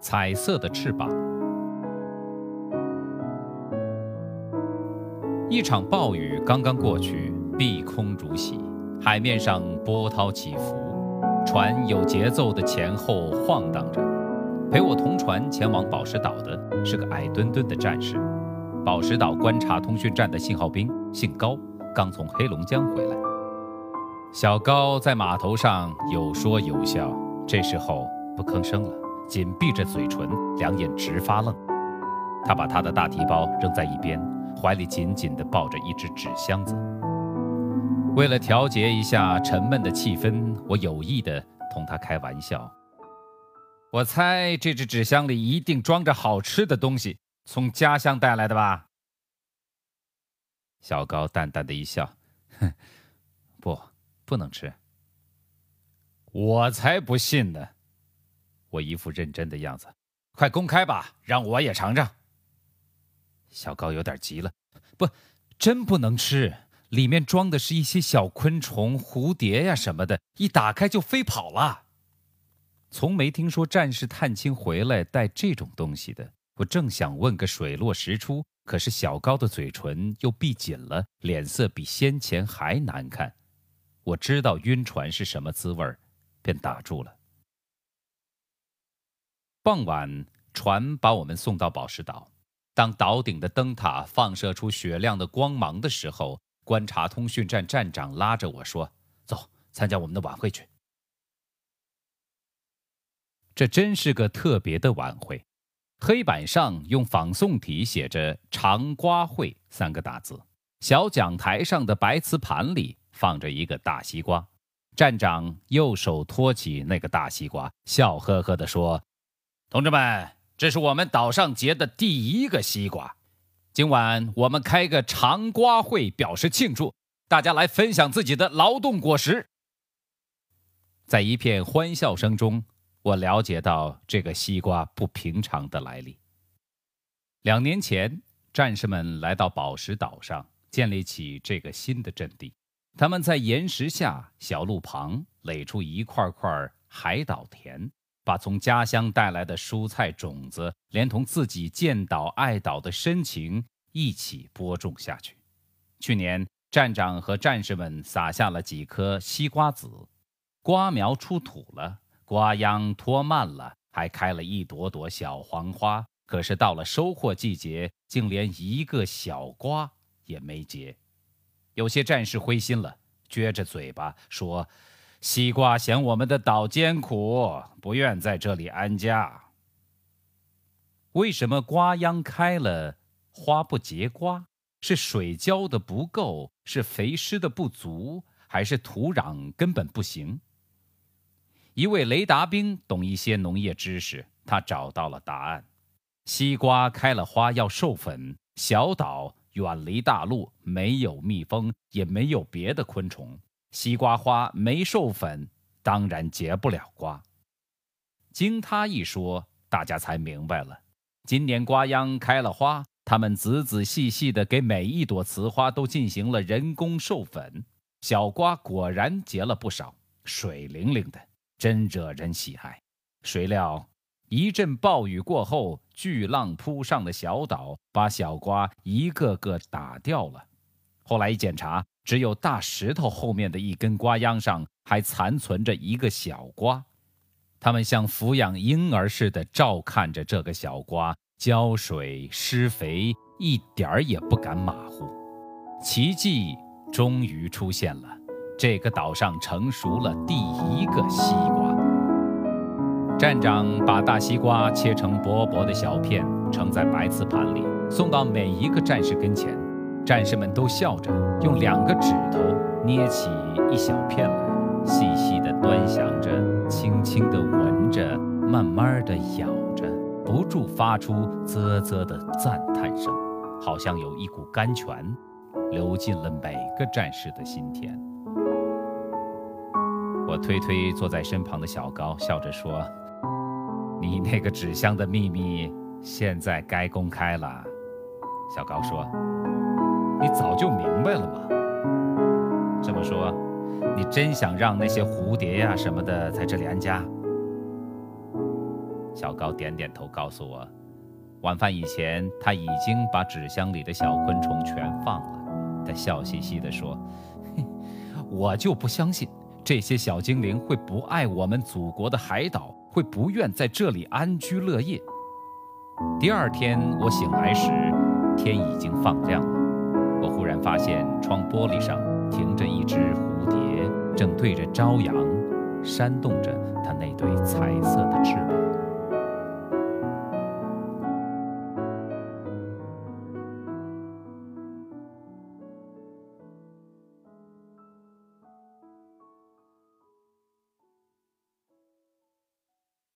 彩色的翅膀。一场暴雨刚刚过去，碧空如洗，海面上波涛起伏，船有节奏的前后晃荡着。陪我同船前往宝石岛的是个矮墩墩的战士，宝石岛观察通讯站的信号兵，姓高，刚从黑龙江回来。小高在码头上有说有笑，这时候不吭声了，紧闭着嘴唇，两眼直发愣。他把他的大提包扔在一边，怀里紧紧地抱着一只纸箱子。为了调节一下沉闷的气氛，我有意地同他开玩笑。我猜这只纸箱里一定装着好吃的东西，从家乡带来的吧？小高淡淡的一笑，哼，不，不能吃。我才不信呢！我一副认真的样子，快公开吧，让我也尝尝。小高有点急了，不，真不能吃，里面装的是一些小昆虫、蝴蝶呀什么的，一打开就飞跑了。从没听说战士探亲回来带这种东西的。我正想问个水落石出，可是小高的嘴唇又闭紧了，脸色比先前还难看。我知道晕船是什么滋味便打住了。傍晚，船把我们送到宝石岛。当岛顶的灯塔放射出雪亮的光芒的时候，观察通讯站站长拉着我说：“走，参加我们的晚会去。”这真是个特别的晚会，黑板上用仿宋体写着“长瓜会”三个大字。小讲台上的白瓷盘里放着一个大西瓜，站长右手托起那个大西瓜，笑呵呵地说：“同志们，这是我们岛上结的第一个西瓜，今晚我们开个长瓜会表示庆祝，大家来分享自己的劳动果实。”在一片欢笑声中。我了解到这个西瓜不平常的来历。两年前，战士们来到宝石岛上，建立起这个新的阵地。他们在岩石下、小路旁垒出一块块海岛田，把从家乡带来的蔬菜种子，连同自己建岛爱岛的深情一起播种下去。去年，站长和战士们撒下了几颗西瓜籽，瓜苗出土了。瓜秧脱蔓了，还开了一朵朵小黄花。可是到了收获季节，竟连一个小瓜也没结。有些战士灰心了，撅着嘴巴说：“西瓜嫌我们的岛艰苦，不愿在这里安家。”为什么瓜秧开了，花不结瓜？是水浇的不够，是肥施的不足，还是土壤根本不行？一位雷达兵懂一些农业知识，他找到了答案：西瓜开了花要授粉，小岛远离大陆，没有蜜蜂，也没有别的昆虫，西瓜花没授粉，当然结不了瓜。经他一说，大家才明白了。今年瓜秧开了花，他们仔仔细细地给每一朵雌花都进行了人工授粉，小瓜果然结了不少，水灵灵的。真惹人喜爱，谁料一阵暴雨过后，巨浪扑上的小岛把小瓜一个个打掉了。后来一检查，只有大石头后面的一根瓜秧上还残存着一个小瓜。他们像抚养婴儿似的照看着这个小瓜，浇水施肥，一点儿也不敢马虎。奇迹终于出现了。这个岛上成熟了第一个西瓜。站长把大西瓜切成薄薄的小片，盛在白瓷盘里，送到每一个战士跟前。战士们都笑着，用两个指头捏起一小片来，细细地端详着，轻轻地闻着，慢慢地咬着，不住发出啧啧的赞叹声，好像有一股甘泉流进了每个战士的心田。我推推坐在身旁的小高，笑着说：“你那个纸箱的秘密，现在该公开了。”小高说：“你早就明白了吗？”这么说，你真想让那些蝴蝶呀什么的在这里安家？小高点点头，告诉我，晚饭以前他已经把纸箱里的小昆虫全放了。他笑嘻嘻地说：“ 我就不相信这些小精灵会不爱我们祖国的海岛，会不愿在这里安居乐业。”第二天我醒来时，天已经放亮了。我忽然发现窗玻璃上停着一只蝴蝶，正对着朝阳，扇动着它那对彩色的翅膀。